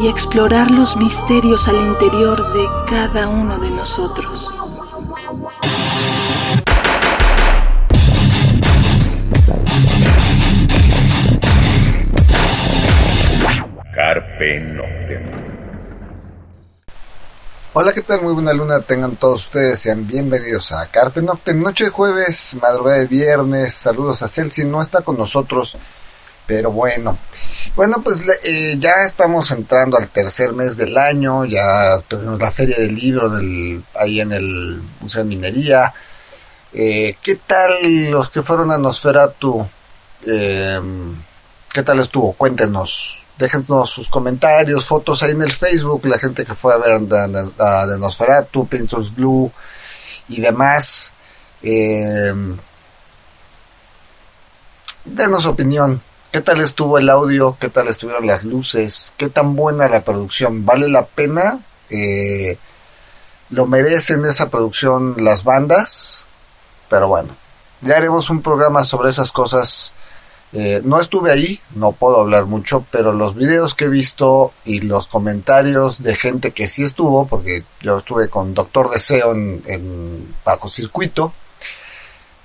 y explorar los misterios al interior de cada uno de nosotros. Carpe Noctem. Hola, ¿qué tal? Muy buena luna tengan todos ustedes. Sean bienvenidos a Carpe Noctem. Noche de jueves, madrugada de viernes. Saludos a Celsi. No está con nosotros, pero bueno. Bueno, pues eh, ya estamos entrando al tercer mes del año. Ya tuvimos la feria del libro ahí en el Museo de Minería. Eh, ¿Qué tal los que fueron a Nosferatu? Eh, ¿Qué tal estuvo? Cuéntenos déjenos sus comentarios, fotos ahí en el Facebook, la gente que fue a ver a, de Nosferatu, Pintos Glue y demás. Denos opinión. ¿Qué tal estuvo el audio? ¿Qué tal estuvieron las luces? ¿Qué tan buena la producción? ¿Vale la pena? Eh, ¿Lo merecen esa producción las bandas? Pero bueno, ya haremos un programa sobre esas cosas eh, no estuve ahí, no puedo hablar mucho, pero los videos que he visto y los comentarios de gente que sí estuvo, porque yo estuve con Doctor Deseo en, en bajo circuito,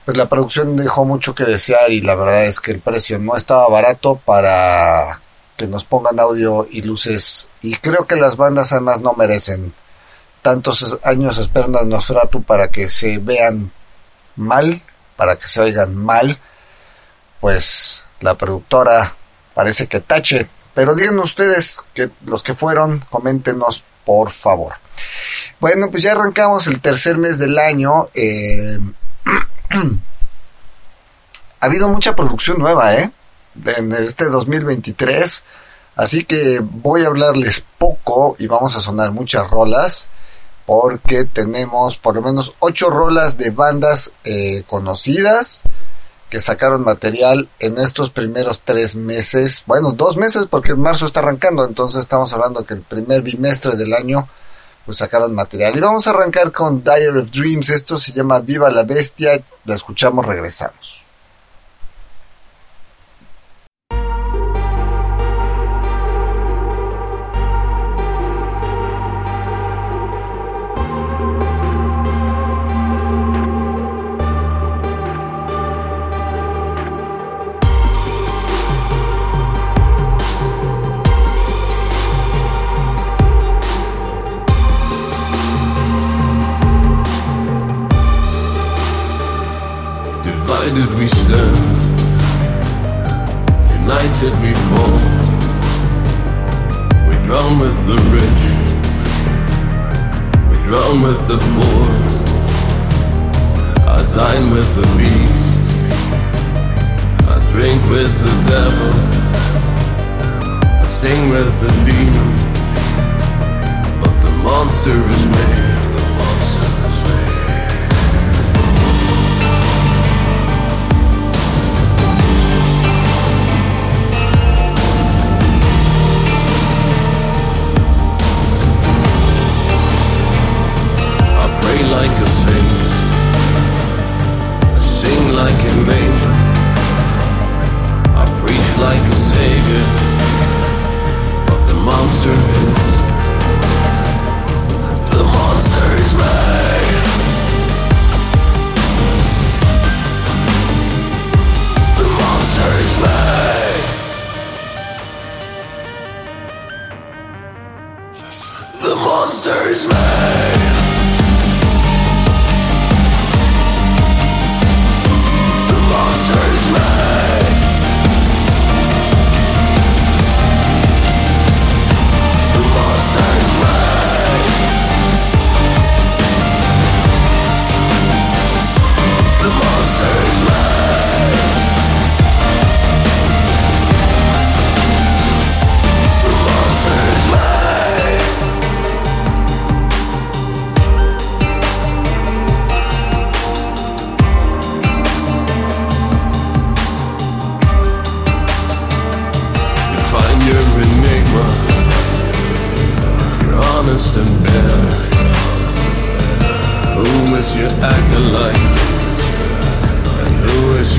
pues la producción dejó mucho que desear y la verdad es que el precio no estaba barato para que nos pongan audio y luces y creo que las bandas además no merecen tantos años esperando a Nosferatu para que se vean mal, para que se oigan mal pues la productora parece que tache. Pero digan ustedes, que los que fueron, coméntenos por favor. Bueno, pues ya arrancamos el tercer mes del año. Eh, ha habido mucha producción nueva, ¿eh? En este 2023. Así que voy a hablarles poco y vamos a sonar muchas rolas. Porque tenemos por lo menos ocho rolas de bandas eh, conocidas que sacaron material en estos primeros tres meses, bueno, dos meses porque marzo está arrancando, entonces estamos hablando que el primer bimestre del año pues sacaron material. Y vamos a arrancar con Dire of Dreams, esto se llama Viva la Bestia, la escuchamos, regresamos. With the devil, I sing with the demon, but the monster is me.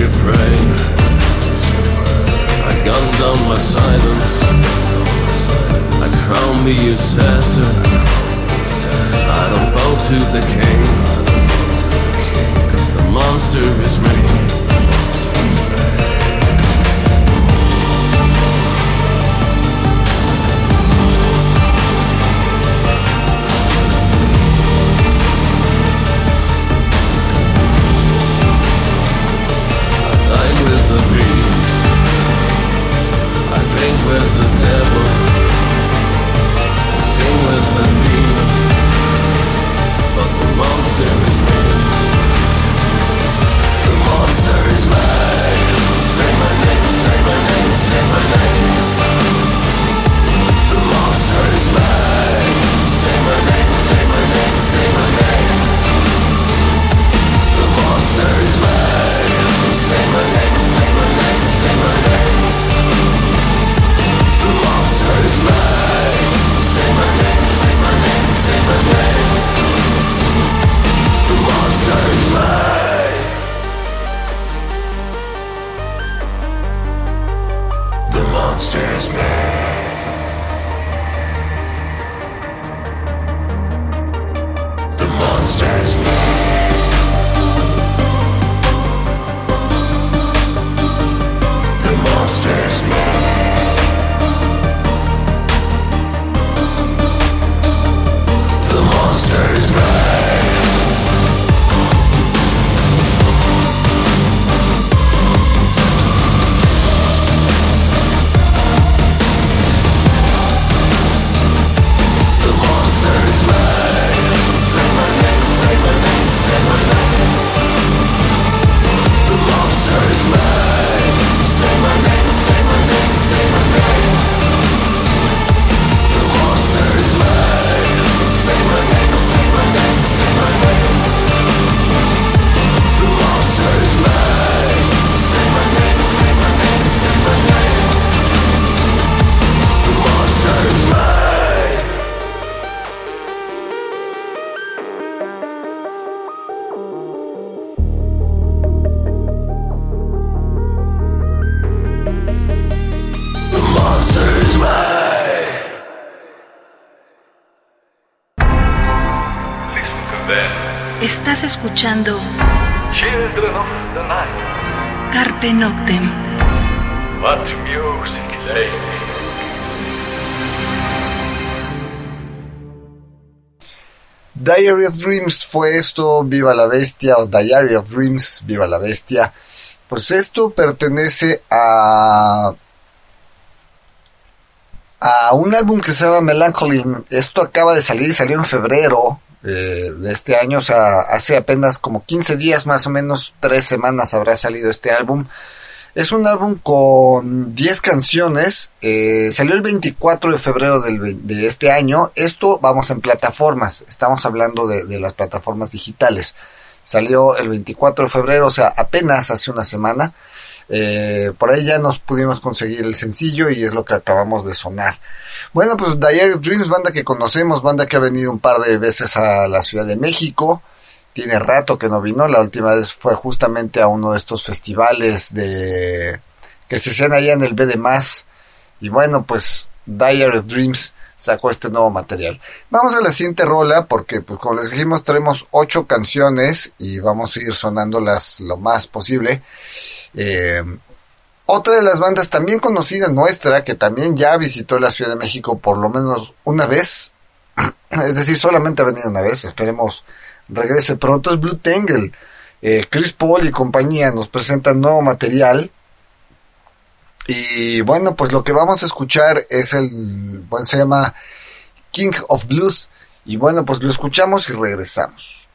Your prey? I gunned down my silence. I crown the assassin. I don't bow to the king. Cause the monster is me. Escuchando Carpe Noctem. What music they Diary of Dreams fue esto, Viva la Bestia, o Diary of Dreams, Viva la Bestia. Pues esto pertenece a a un álbum que se llama Melancholy. Esto acaba de salir, salió en febrero eh, de este año, o sea, hace apenas como 15 días más o menos, tres semanas habrá salido este álbum. Es un álbum con 10 canciones, eh, salió el 24 de febrero de este año, esto vamos en plataformas, estamos hablando de las plataformas digitales. Salió el 24 de febrero, o sea, apenas hace una semana. Eh, por ahí ya nos pudimos conseguir el sencillo y es lo que acabamos de sonar. Bueno, pues Diary of Dreams, banda que conocemos, banda que ha venido un par de veces a la Ciudad de México. Tiene rato que no vino, la última vez fue justamente a uno de estos festivales de que se hacían allá en el B de Más. Y bueno, pues Diary of Dreams sacó este nuevo material. Vamos a la siguiente rola porque, pues, como les dijimos, tenemos ocho canciones y vamos a ir sonándolas lo más posible. Eh, otra de las bandas también conocida nuestra, que también ya visitó la Ciudad de México por lo menos una vez, es decir, solamente ha venido una vez, esperemos regrese pronto, es Blue Tangle. Eh, Chris Paul y compañía nos presentan nuevo material. Y bueno, pues lo que vamos a escuchar es el, bueno, se llama King of Blues. Y bueno, pues lo escuchamos y regresamos.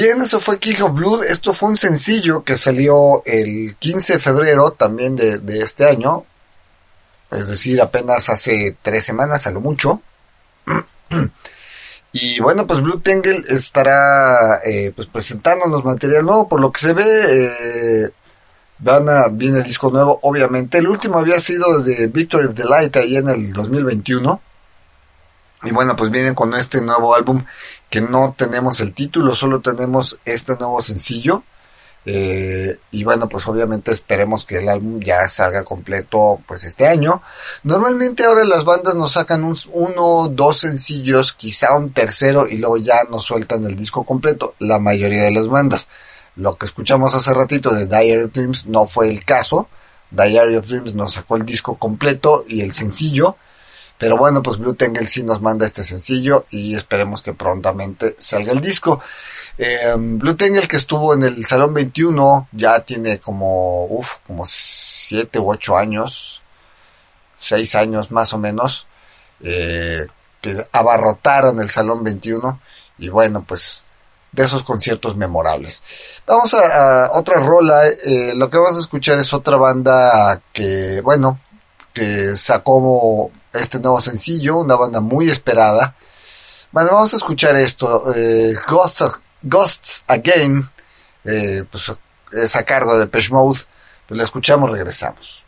Bien, eso fue King of Blood. Esto fue un sencillo que salió el 15 de febrero también de, este año. Es decir, apenas hace tres semanas, a lo mucho. Y bueno, pues Blue Tangle estará eh, pues presentándonos material nuevo. Por lo que se ve, eh, van a, viene el disco nuevo, obviamente. El último había sido de Victory of the Light ahí en el 2021. Y bueno, pues vienen con este nuevo álbum que no tenemos el título, solo tenemos este nuevo sencillo. Eh, y bueno, pues obviamente esperemos que el álbum ya salga completo pues este año. Normalmente ahora las bandas nos sacan un, uno, dos sencillos, quizá un tercero y luego ya nos sueltan el disco completo. La mayoría de las bandas. Lo que escuchamos hace ratito de Diary of Dreams no fue el caso. Diary of Dreams nos sacó el disco completo y el sencillo. Pero bueno, pues Blue Tangle sí nos manda este sencillo y esperemos que prontamente salga el disco. Eh, Blue Tangle que estuvo en el Salón 21 ya tiene como, uf, como 7 u 8 años, 6 años más o menos, eh, que abarrotaron el Salón 21 y bueno, pues de esos conciertos memorables. Vamos a, otra rola, eh, lo que vamos a escuchar es otra banda que, bueno, que sacó este nuevo sencillo, una banda muy esperada. Bueno, vamos a escuchar esto, eh, Ghosts, Ghosts Again, eh, pues es de Pesh Mode, pues la escuchamos, regresamos.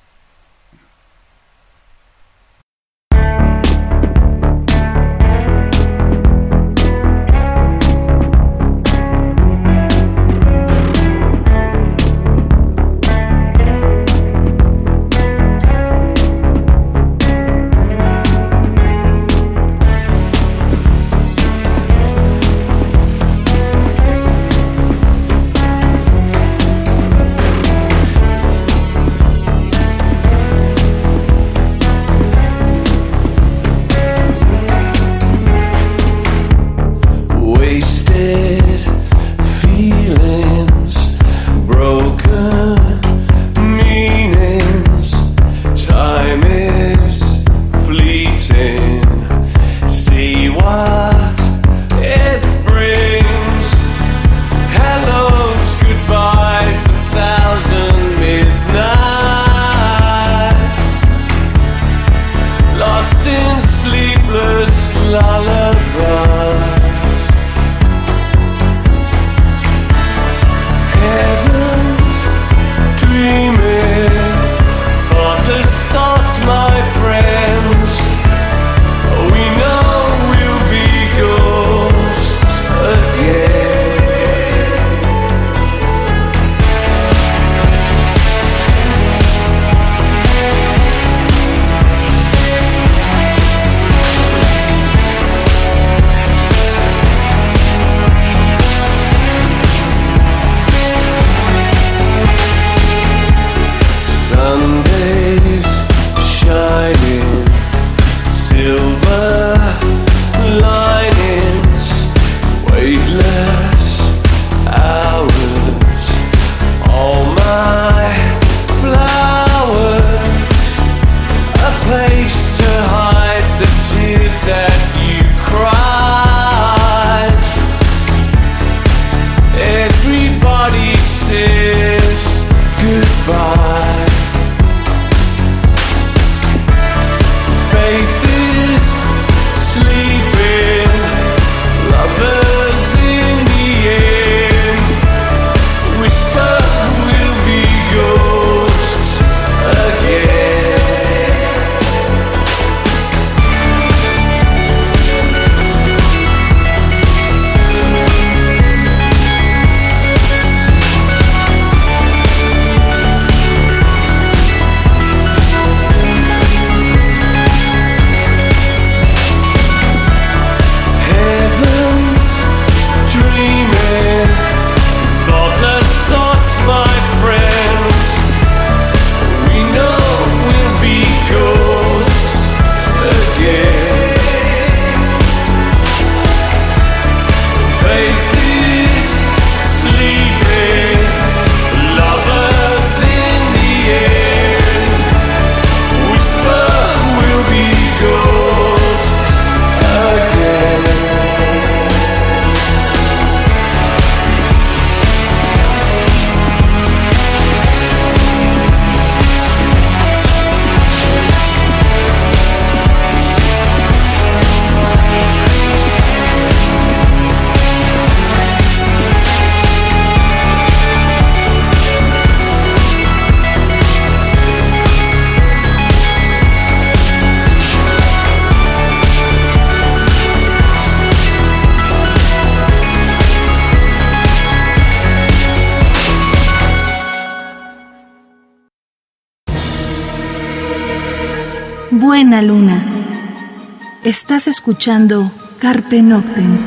Estás escuchando Carpe Noctem.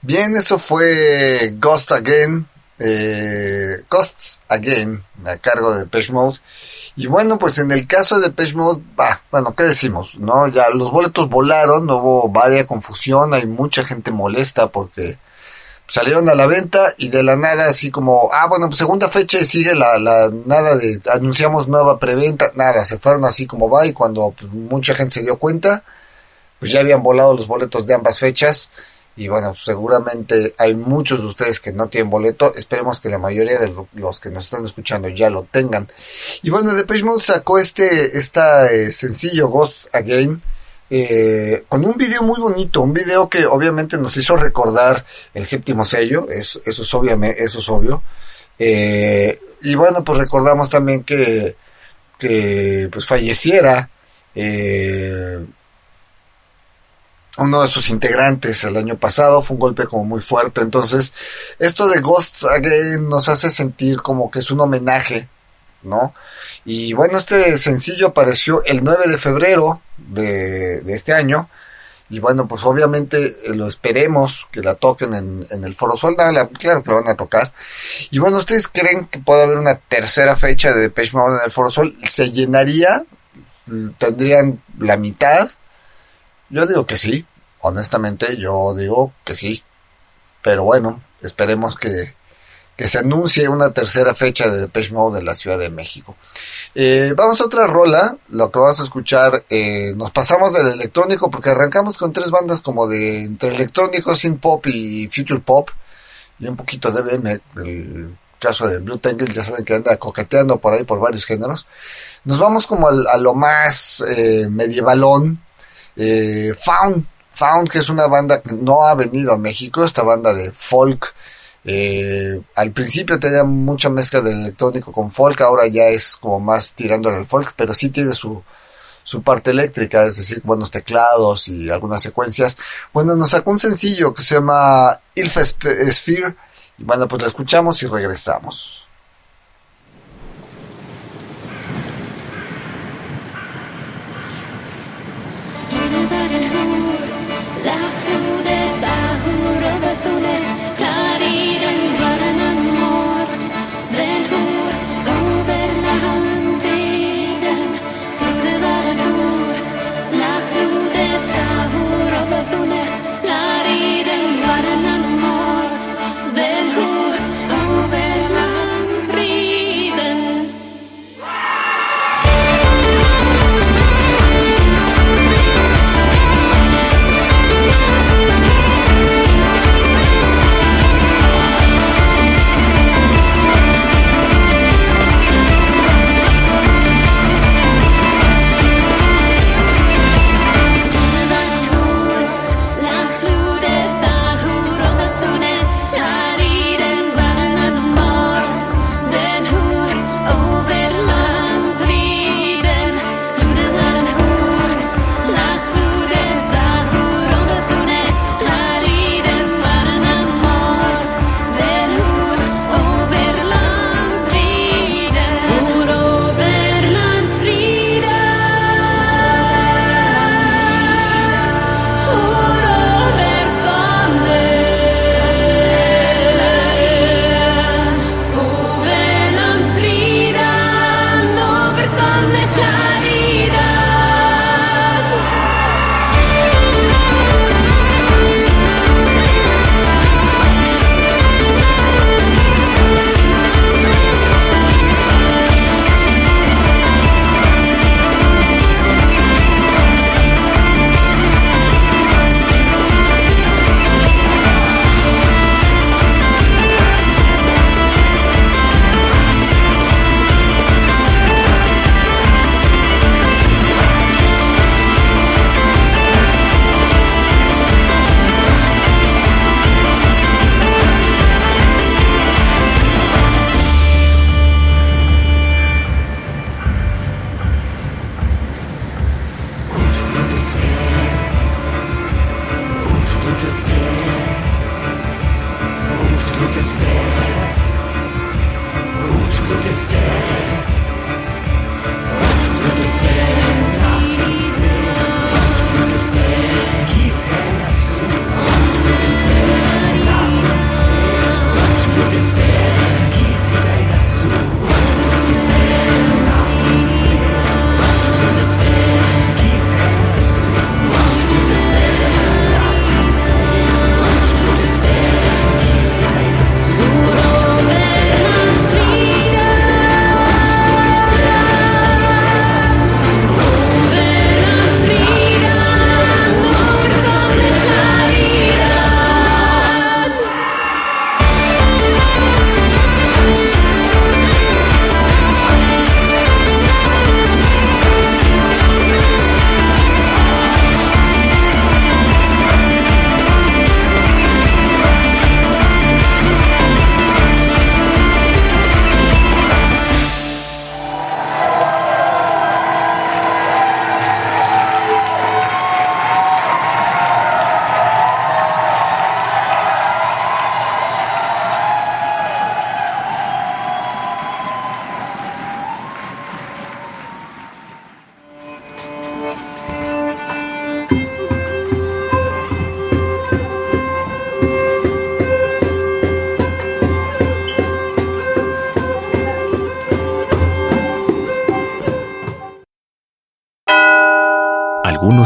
Bien, eso fue Ghost Again, eh, Ghosts Again, a cargo de Depeche Mode. Y bueno, pues en el caso de Depeche Mode, bah, bueno, ¿qué decimos? No, ya los boletos volaron, hubo varia confusión, hay mucha gente molesta porque salieron a la venta y de la nada así como, ah, bueno, pues segunda fecha y sigue la, la nada de, anunciamos nueva preventa, nada, se fueron así como va y cuando pues, mucha gente se dio cuenta, pues ya habían volado los boletos de ambas fechas y bueno, seguramente hay muchos de ustedes que no tienen boleto. Esperemos que la mayoría de los que nos están escuchando ya lo tengan. Y bueno, Depeche Mode sacó este esta, eh, sencillo Ghost Again. Eh, con un video muy bonito, un video que obviamente nos hizo recordar el séptimo sello, eso, es, eso es obvio. Eh, y bueno, pues recordamos también que, que pues falleciera eh, uno de sus integrantes el año pasado, fue un golpe como muy fuerte, entonces esto de Ghosts Again nos hace sentir como que es un homenaje, ¿no? Y bueno, este sencillo apareció el 9 de febrero de, este año, y bueno, pues obviamente eh, lo esperemos que la toquen en, el Foro Sol, claro que lo van a tocar. Y bueno, ¿ustedes creen que puede haber una tercera fecha de Depeche en el Foro Sol? ¿Se llenaría? ¿Tendrían la mitad? Yo digo que sí, honestamente yo digo que sí, pero bueno, esperemos que, que se anuncie una tercera fecha de Depeche Mode de la Ciudad de México. Eh, vamos a otra rola, lo que vamos a escuchar, eh, nos pasamos del electrónico porque arrancamos con tres bandas como de entre electrónico, synth pop y future pop y un poquito de BM, el caso de Blue Tangle, ya saben que anda coqueteando por ahí por varios géneros. Nos vamos como a, lo más eh, medievalón, Found, Found, que es una banda que no ha venido a México, esta banda de folk. Eh, al principio tenía mucha mezcla de electrónico con folk, ahora ya es como más tirándole al folk, pero sí tiene su, su parte eléctrica, es decir, buenos teclados y algunas secuencias. Bueno, nos sacó un sencillo que se llama Ilfa Sphere, y bueno, pues lo escuchamos y regresamos.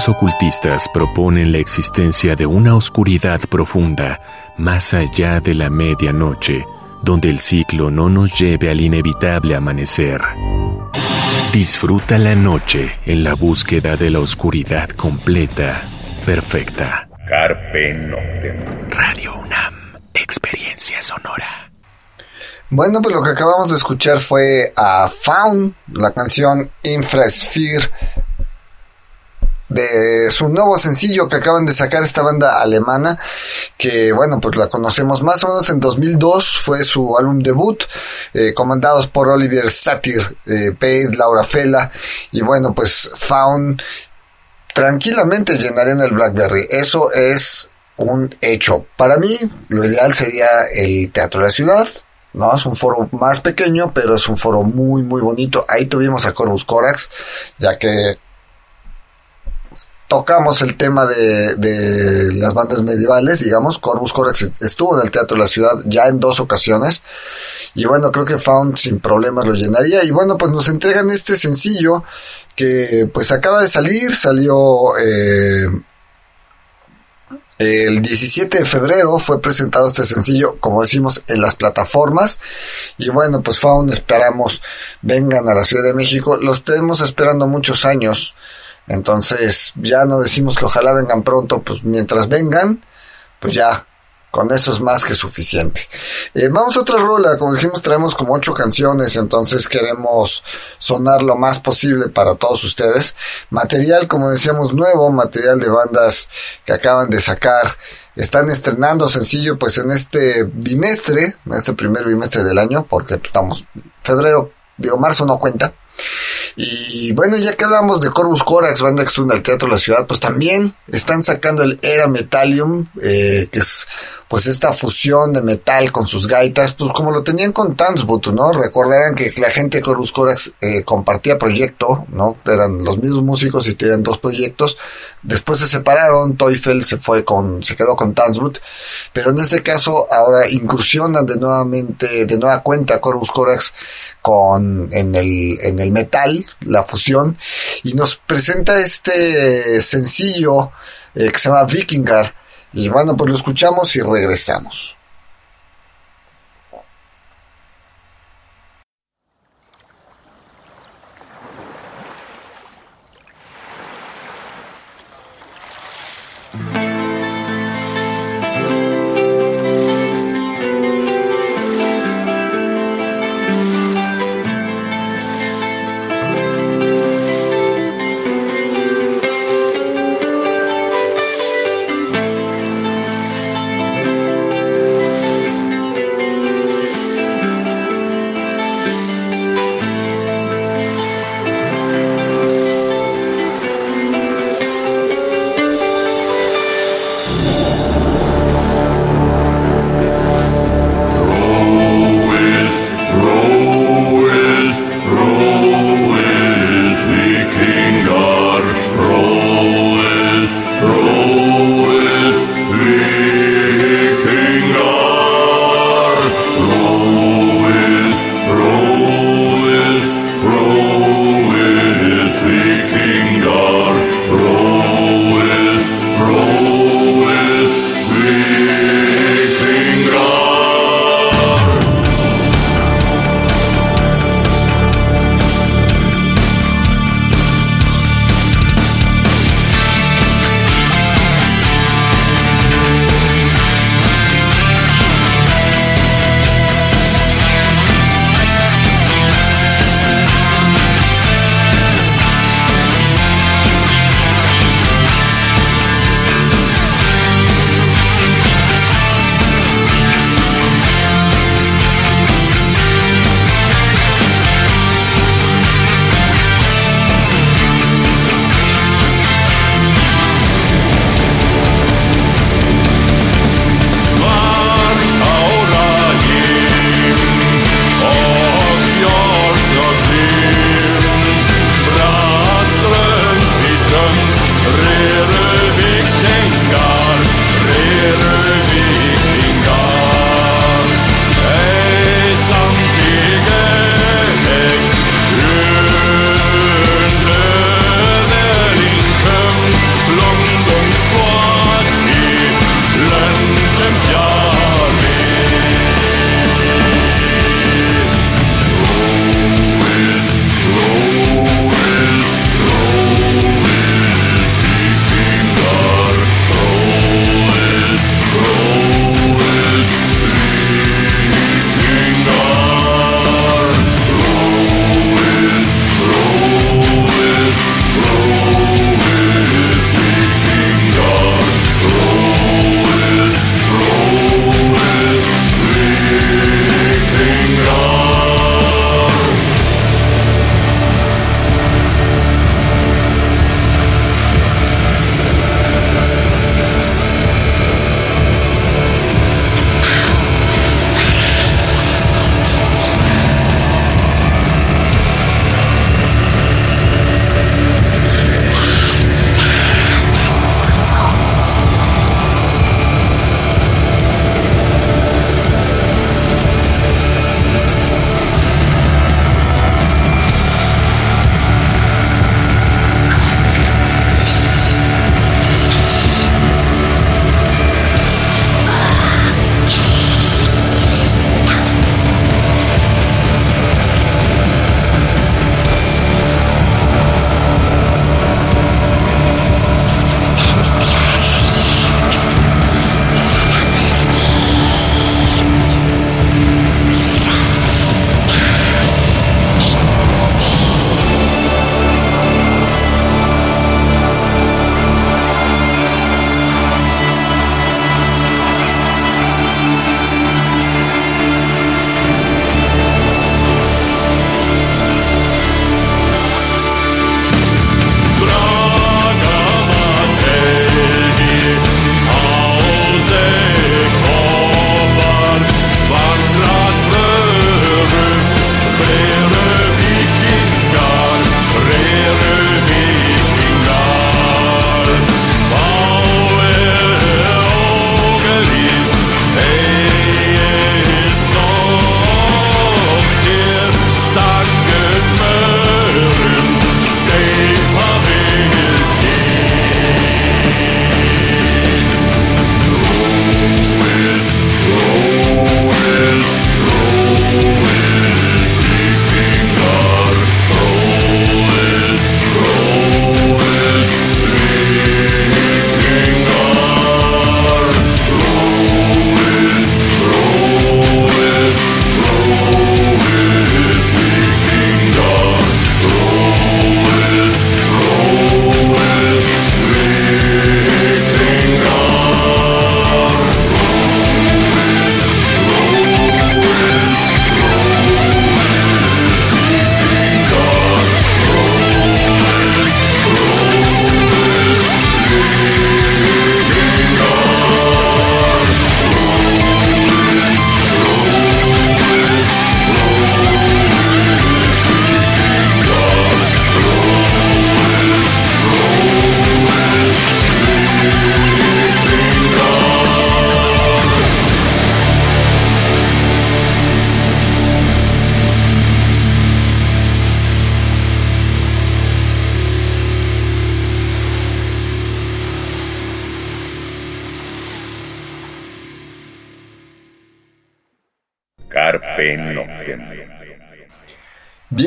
Algunos ocultistas proponen la existencia de una oscuridad profunda más allá de la medianoche, donde el ciclo no nos lleve al inevitable amanecer. Disfruta la noche en la búsqueda de la oscuridad completa, perfecta. Carpe Noctem. Radio UNAM, experiencia sonora. Bueno, pues lo que acabamos de escuchar fue a Faun, la canción Infrasphere de su nuevo sencillo que acaban de sacar esta banda alemana, que bueno, pues la conocemos más o menos en 2002, fue su álbum debut, eh, comandados por Oliver Satir, eh, Page, Laura Fela, y bueno, pues Faun tranquilamente llenarían el Blackberry, eso es un hecho. Para mí, lo ideal sería el Teatro de la Ciudad, ¿no? Es un foro más pequeño, pero es un foro muy, muy bonito. Ahí tuvimos a Corvus Corax, ya que tocamos el tema de, de, las bandas medievales, digamos, Corvus Corax estuvo en el Teatro de la Ciudad ya en dos ocasiones, y bueno, creo que Found sin problemas lo llenaría, y bueno, pues nos entregan este sencillo que pues acaba de salir, salió eh, el 17 de febrero fue presentado este sencillo, como decimos, en las plataformas. Y bueno, pues Faun esperamos vengan a la Ciudad de México. Los tenemos esperando muchos años. Entonces ya no decimos que ojalá vengan pronto, pues mientras vengan, pues ya con eso es más que suficiente. Eh, vamos a otra rola, como dijimos traemos como ocho canciones, entonces queremos sonar lo más posible para todos ustedes. Material, como decíamos, nuevo, material de bandas que acaban de sacar, están estrenando sencillo pues en este bimestre, en este primer bimestre del año, porque estamos febrero, digo marzo no cuenta. Y bueno, ya que hablamos de Corvus Corax, banda en el Teatro de la Ciudad, pues también están sacando el Era Metallium, eh, que es pues esta fusión de metal con sus gaitas, pues como lo tenían con Tanzbut, ¿no? Recordarán que la gente de Corvus Corax eh, compartía proyecto, ¿no? Eran los mismos músicos y tenían dos proyectos. Después se separaron, Teufel se fue con, se quedó con Tanzbut, pero en este caso ahora incursionan de nuevamente, de nueva cuenta Corvus Corax con, en el, en el metal, la fusión, y nos presenta este sencillo eh, que se llama Vikingar, y bueno, pues lo escuchamos y regresamos.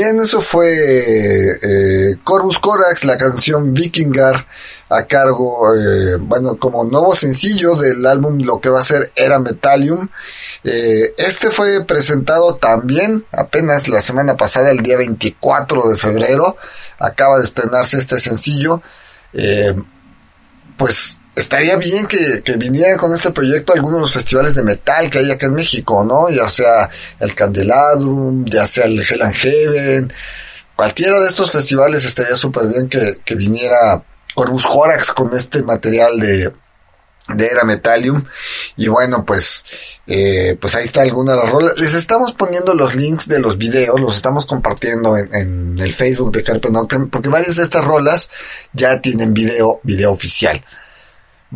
Bien, eso fue eh, Corvus Corax, la canción Vikingar, a cargo, eh, bueno, como nuevo sencillo del álbum, lo que va a ser Era Metallium. Eh, este fue presentado también apenas la semana pasada, el día 24 de febrero. Acaba de estrenarse este sencillo. pues estaría bien que, que, vinieran con este proyecto algunos de los festivales de metal que hay acá en México, ¿no? Ya sea el Candelabrum, ya sea el Hell and Heaven, cualquiera de estos festivales estaría súper bien que, que, viniera Corvus Corax con este material de, de Era Metallium. Y bueno, pues, eh, pues ahí está alguna de las rolas. Les estamos poniendo los links de los videos, los estamos compartiendo en, en el Facebook de Carpe Noctem, porque varias de estas rolas ya tienen video, video oficial.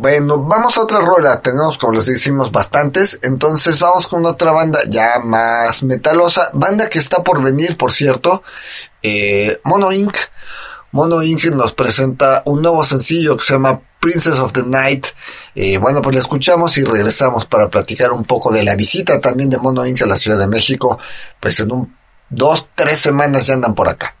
Bueno, vamos a otra rola. Tenemos, como les decimos, bastantes. Entonces vamos con otra banda ya más metalosa. Banda que está por venir, por cierto. Eh, Mono Inc. Mono Inc. nos presenta un nuevo sencillo que se llama Princess of the Night. Eh, bueno, pues le escuchamos y regresamos para platicar un poco de la visita también de Mono Inc. a la Ciudad de México. Pues en un dos, tres semanas ya andan por acá.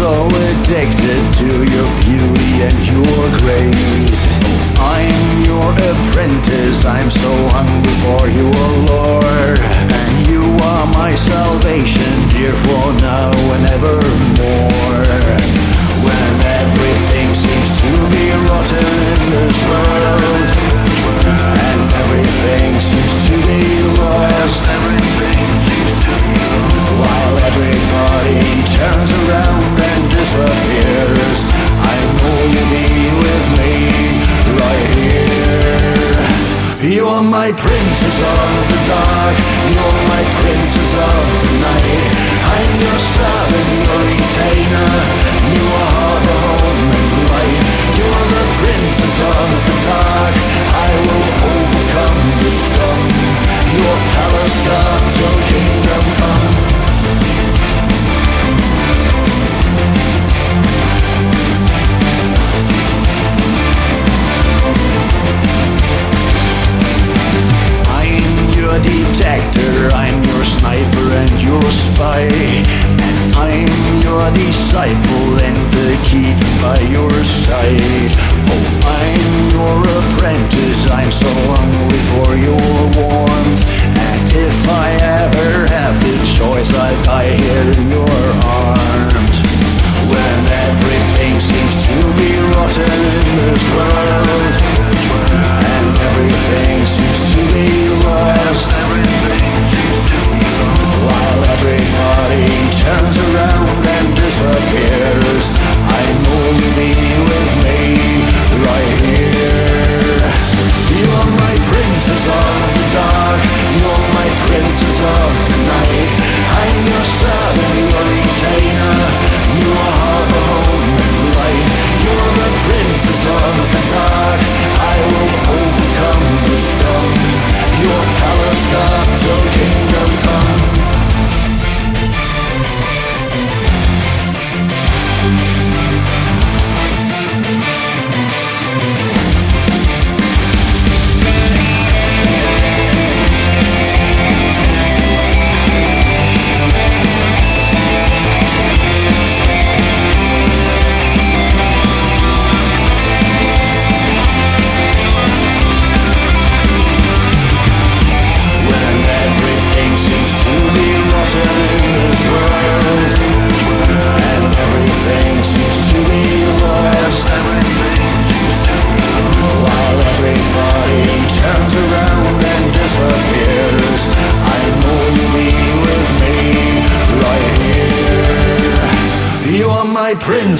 so addicted to your beauty and your grace. I'm your apprentice, I'm so hungry for you, O oh Lord. And you are my salvation, dear, for now and evermore. When everything seems to be rotten in this world, and everything seems to be lost, while everybody turns around. my princes of the dark, you're my princes of the night.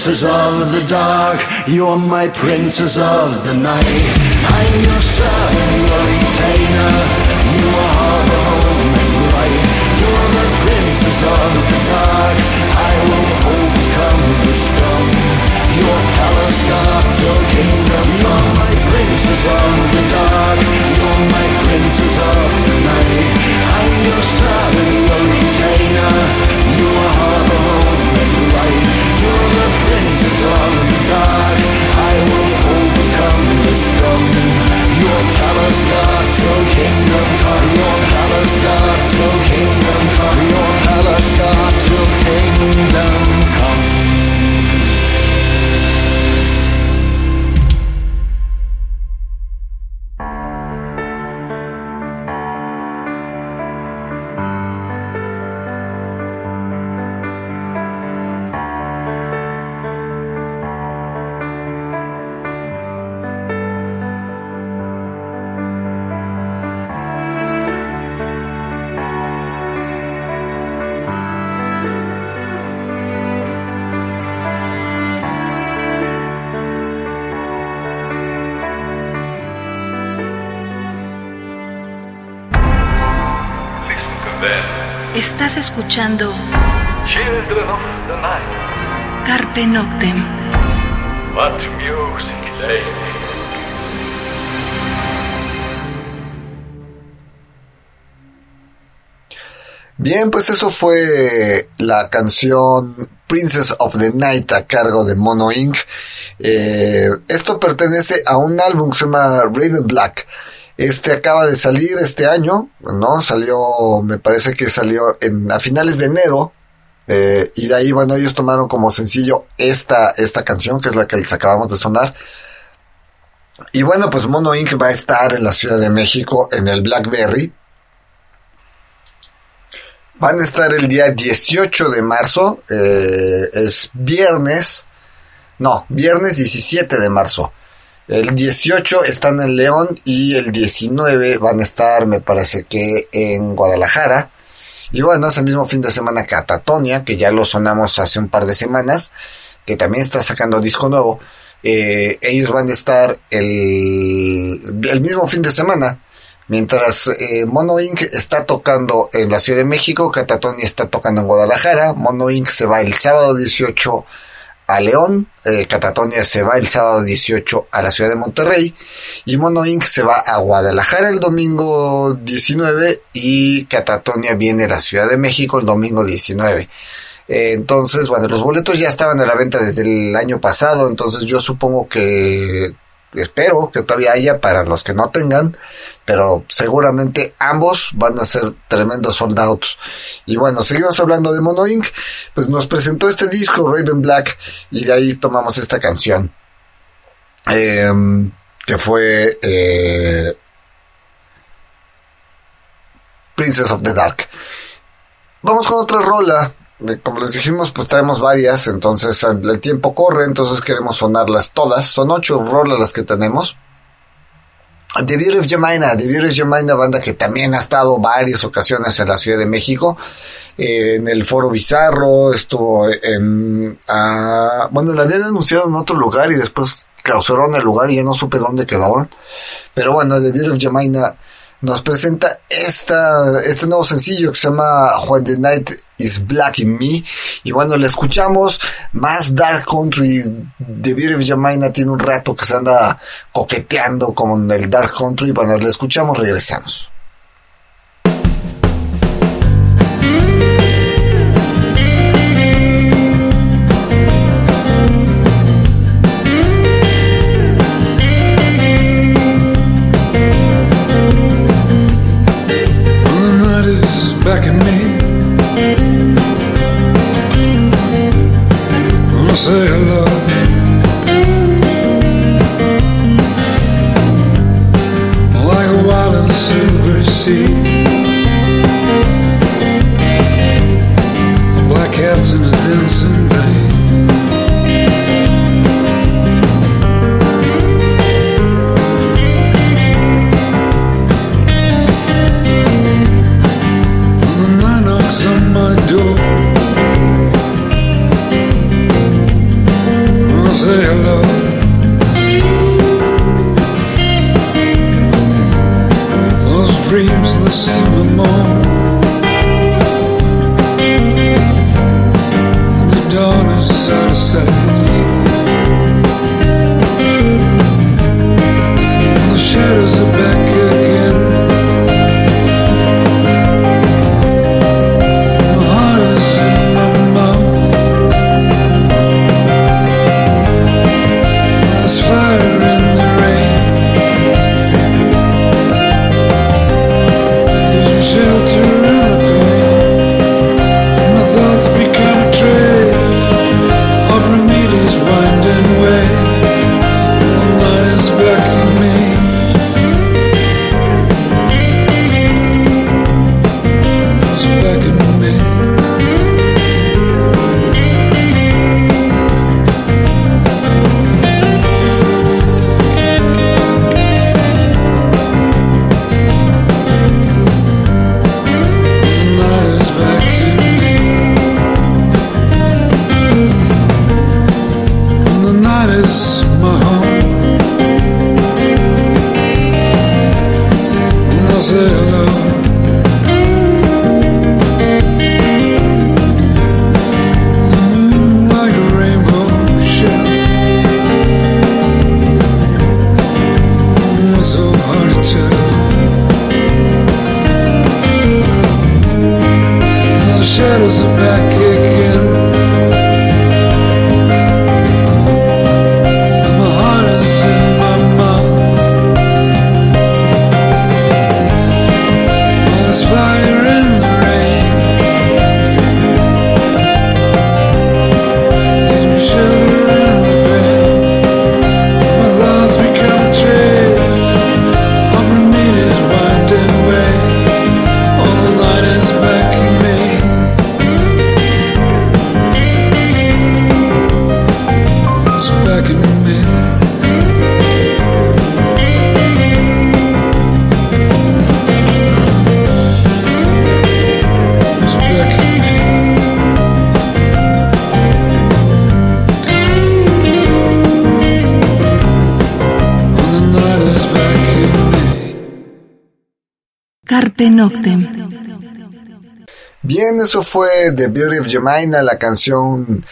Princess of the dark, you're my princess of the night. I'm your servant, your retainer, you are the home and light. You're the princess of the dark, I will overcome the storm. Your palace guard till kingdom You're my princess of the dark, you're my princess of the night. I'm your princess of Estás escuchando Children of the night. Carpe Noctem. What music they. Bien, pues eso fue la canción Princess of the Night a cargo de Mono Inc. Eh, esto pertenece a un álbum que se llama Raven Black. Este acaba de salir este año, ¿no? Salió, me parece que salió en, a finales de enero. eh, y de ahí, bueno, ellos tomaron como sencillo esta, esta canción, que es la que les acabamos de sonar. Y bueno, pues Mono Inc. va a estar en la Ciudad de México en el Blackberry. Van a estar el día 18 de marzo, eh, es viernes, no, viernes 17 de marzo. El 18 están en León y el 19 van a estar, me parece que en Guadalajara. Y bueno, ese mismo fin de semana Catatonia, que ya lo sonamos hace un par de semanas, que también está sacando disco nuevo. Eh, ellos van a estar el, el mismo fin de semana. Mientras eh, Mono Inc. está tocando en la Ciudad de México, Catatonia está tocando en Guadalajara. Mono Inc. se va el sábado 18 a León, eh, Catatonia se va el sábado 18 a la Ciudad de Monterrey y Mono Inc. se va a Guadalajara el domingo 19 y Catatonia viene a la Ciudad de México el domingo 19. Eh, entonces, bueno, los boletos ya estaban a la venta desde el año pasado, entonces yo supongo que espero que todavía haya para los que no tengan, pero seguramente ambos van a ser tremendos sold outs. Y bueno, seguimos hablando de Mono Inc. Pues nos presentó este disco Raven Black y de ahí tomamos esta canción. Em, que fue eh, Princess of the Dark. Vamos con otra rola. Como les dijimos, pues traemos varias, entonces el tiempo corre, entonces queremos sonarlas todas. Son ocho rolas las que tenemos. The Beauty of Jemina, The Beauty of banda que también ha estado varias ocasiones en la Ciudad de México, eh, en el Foro Bizarro, estuvo en, ah, bueno, la habían anunciado en otro lugar y después clausuraron el lugar y ya no supe dónde quedaron. Pero bueno, The Beauty of Jemina nos presenta esta, este nuevo sencillo que se llama When the Night is Black in Me. Y bueno, le escuchamos más Dark Country. The Beauty of tiene un rato que se anda coqueteando con el Dark Country. Bueno, le escuchamos, regresamos. Bien, eso fue The Beauty of Jemina, la canción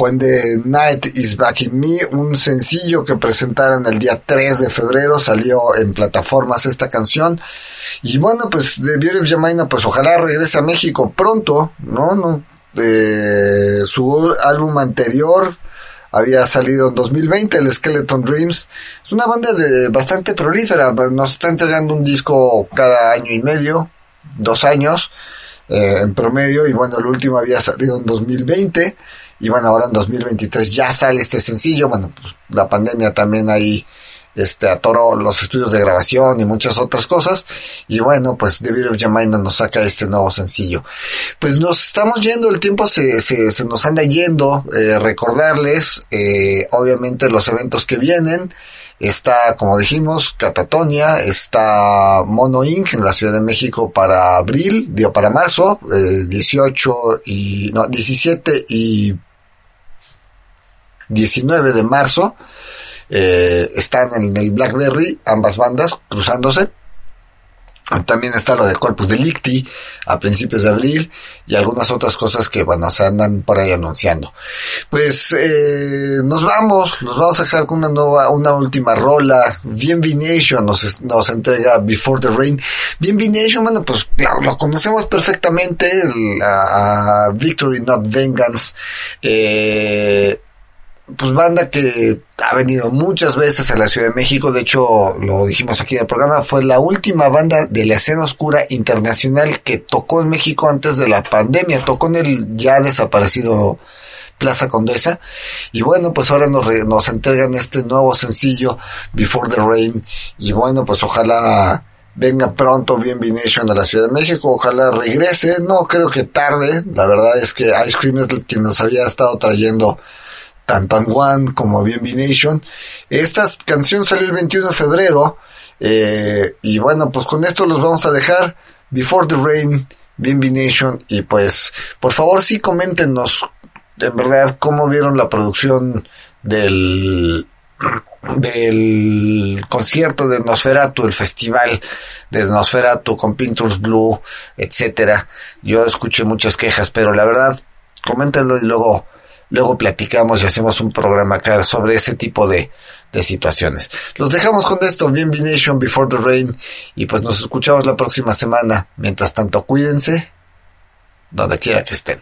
When the Night is Back in Me, un sencillo que presentaron el día 3 de febrero, salió en plataformas esta canción. Y bueno, pues The Beauty of Jemina, pues ojalá regrese a México pronto, ¿no? no eh, su álbum anterior había salido en 2020, el Skeleton Dreams. Es una banda de bastante prolífera, nos está entregando un disco cada año y medio, dos años eh, en promedio, y bueno, el último había salido en 2020, y bueno, ahora en 2023 ya sale este sencillo, bueno, pues, la pandemia también ahí este, atoró los estudios de grabación y muchas otras cosas. Y bueno, pues The Beauty of nos saca este nuevo sencillo. Pues nos estamos yendo, el tiempo se, se, se nos anda yendo. Eh, recordarles, eh, obviamente, los eventos que vienen. Está, como dijimos, Catatonia, está Mono Inc. en la Ciudad de México para abril, digo, para marzo, eh, 18 y, no, 17 y 19 de marzo. Eh, están en el Blackberry, ambas bandas cruzándose. También está lo de Corpus Delicti a principios de abril y algunas otras cosas que, bueno, se andan por ahí anunciando. Pues eh, nos vamos, nos vamos a dejar con una nueva, una última rola. Bien Nation nos, nos entrega Before the Rain. Bien Nation, bueno, pues lo, conocemos perfectamente, a, a Victory Not Vengeance. Eh, pues banda que ha venido muchas veces a la Ciudad de México, de hecho lo dijimos aquí en el programa, fue la última banda de la escena oscura internacional que tocó en México antes de la pandemia, tocó en el ya desaparecido Plaza Condesa. Y bueno pues ahora nos, nos entregan este nuevo sencillo Before the Rain. Y bueno pues ojalá venga pronto bien Nation a la Ciudad de México, ojalá regrese, no creo que tarde, la verdad es que Ice Cream es quien nos había estado trayendo tanto One como Bien Nation. Esta canción salió el 21 de febrero. Eh, y bueno, pues con esto los vamos a dejar. Before the Rain, Bien Nation. Y pues, por favor, sí, coméntenos en verdad cómo vieron la producción del del concierto de Nosferatu, el festival de Nosferatu con Pintures Blue, etcétera. Yo escuché muchas quejas, pero la verdad, coméntenlo y luego, luego platicamos y hacemos un programa acá sobre ese tipo de, de situaciones. Los dejamos con esto, bien Nation Before the Rain, y pues nos escuchamos la próxima semana. Mientras tanto, cuídense, donde quiera que estén.